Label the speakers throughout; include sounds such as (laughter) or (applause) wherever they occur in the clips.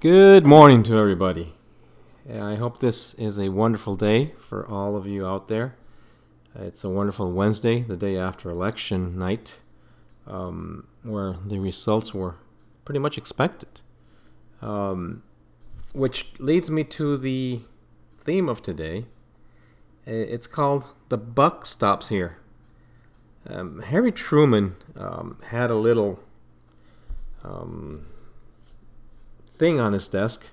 Speaker 1: Good morning to everybody. I hope this is a wonderful day for all of you out there. It's a wonderful Wednesday, the day after election night, um, where the results were pretty much expected. Um, which leads me to the theme of today. It's called The Buck Stops Here. Um, Harry Truman um, had a little um, thing on his desk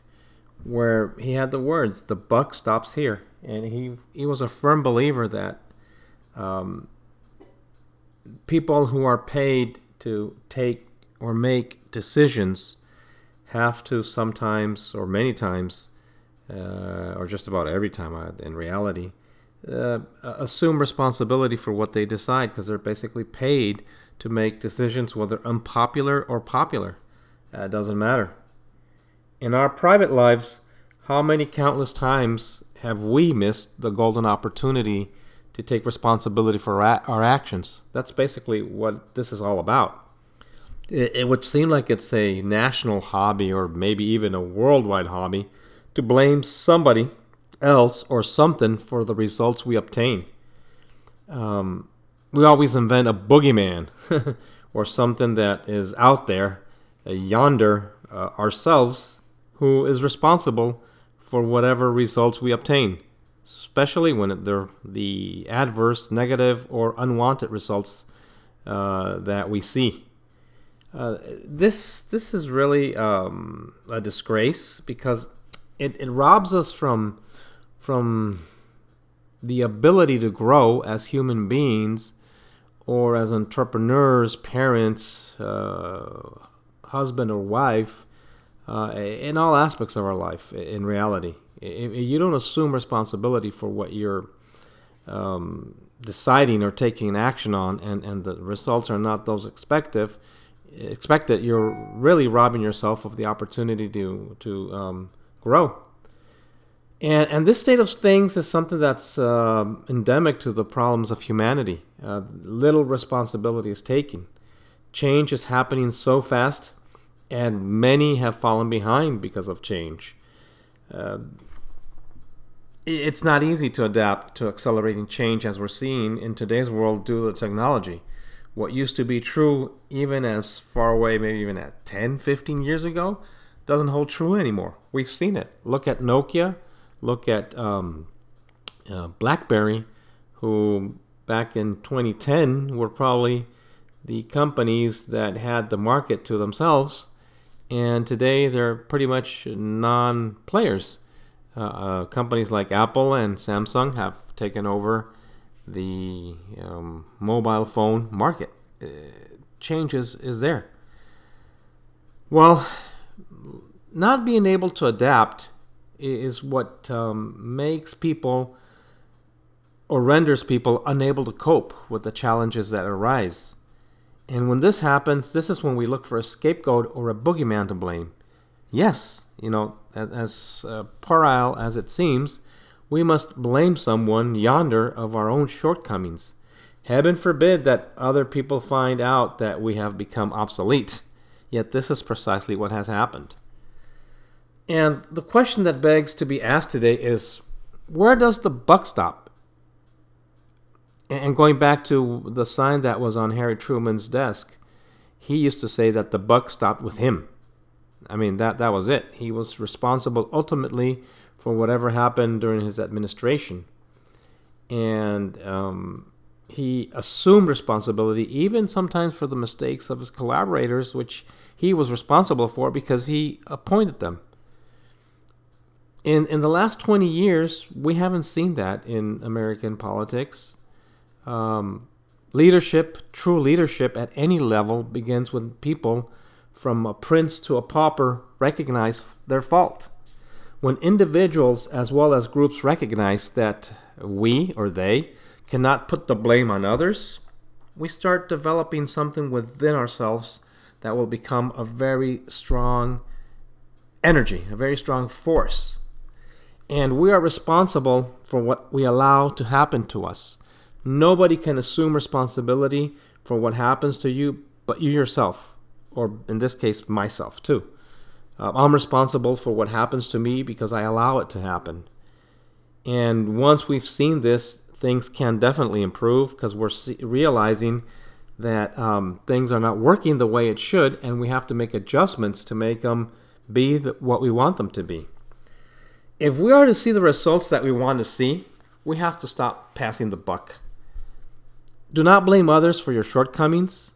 Speaker 1: where he had the words "the buck stops here," and he he was a firm believer that um, people who are paid to take or make decisions have to sometimes or many times uh, or just about every time uh, in reality uh, assume responsibility for what they decide because they're basically paid to make decisions whether unpopular or popular. Uh, doesn't matter in our private lives, how many countless times have we missed the golden opportunity to take responsibility for our actions? That's basically what this is all about. It, would seem like it's a national hobby or maybe even a worldwide hobby to blame somebody else or something for the results we obtain. Um, we always invent a boogeyman (laughs) or something that is out there, yonder, uh, ourselves who is responsible for whatever results we obtain, especially when they're the adverse, negative, or unwanted results uh, that we see. Uh, this this is really um, a disgrace because it, it robs us from from the ability to grow as human beings or as entrepreneurs, parents, uh, husband or wife, uh, in all aspects of our life. In reality, you don't assume responsibility for what you're um, deciding or taking action on, and, and the results are not those expected, expected, you're really robbing yourself of the opportunity to to um, grow. And, and this state of things is something that's uh, endemic to the problems of humanity. Uh, little responsibility is taken. Change is happening so fast and many have fallen behind because of change. Uh, it's not easy to adapt to accelerating change as we're seeing in today's world due to technology. What used to be true even as far away, maybe even at 10, 15 years ago, doesn't hold true anymore. We've seen it. Look at Nokia, look at um, uh, BlackBerry, who back in 2010 were probably the companies that had the market to themselves and today they're pretty much non players. Uh, uh, companies like Apple and Samsung have taken over the um, mobile phone market. Uh, change is, there. Well, not being able to adapt is what um, makes people or renders people unable to cope with the challenges that arise. And when this happens, this is when we look for a scapegoat or a boogeyman to blame. Yes, you know, as uh, puerile as it seems, we must blame someone yonder of our own shortcomings. Heaven forbid that other people find out that we have become obsolete. Yet this is precisely what has happened. And the question that begs to be asked today is where does the buck stop? And going back to the sign that was on Harry Truman's desk, he used to say that the buck stopped with him. I mean, that, that was it. He was responsible ultimately for whatever happened during his administration. And um, he assumed responsibility, even sometimes for the mistakes of his collaborators, which he was responsible for because he appointed them. In, in the last 20 years, we haven't seen that in American politics. Um, leadership, true leadership at any level, begins when people, from a prince to a pauper, recognize their fault. When individuals as well as groups recognize that we or they cannot put the blame on others, we start developing something within ourselves that will become a very strong energy, a very strong force. And we are responsible for what we allow to happen to us. Nobody can assume responsibility for what happens to you but you yourself, or in this case, myself too. Uh, I'm responsible for what happens to me because I allow it to happen. And once we've seen this, things can definitely improve because we're see- realizing that um, things are not working the way it should, and we have to make adjustments to make them be the, what we want them to be. If we are to see the results that we want to see, we have to stop passing the buck. Do not blame others for your shortcomings.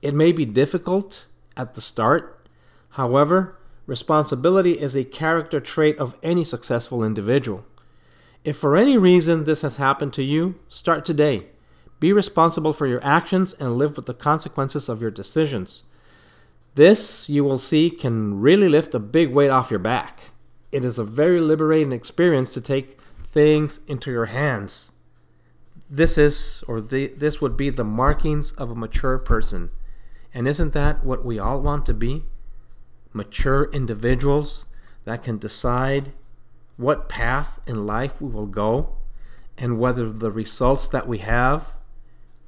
Speaker 1: It may be difficult at the start. However, responsibility is a character trait of any successful individual. If for any reason this has happened to you, start today. Be responsible for your actions and live with the consequences of your decisions. This, you will see, can really lift a big weight off your back. It is a very liberating experience to take things into your hands. This is, or the, this would be the markings of a mature person. And isn't that what we all want to be? Mature individuals that can decide what path in life we will go and whether the results that we have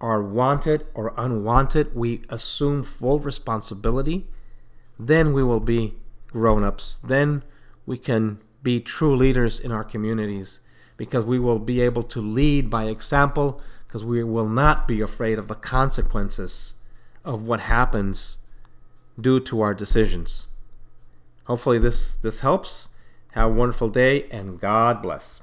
Speaker 1: are wanted or unwanted, we assume full responsibility, then we will be grown ups. Then we can be true leaders in our communities because we will be able to lead by example because we will not be afraid of the consequences of what happens due to our decisions. Hopefully this this helps. Have a wonderful day and God bless.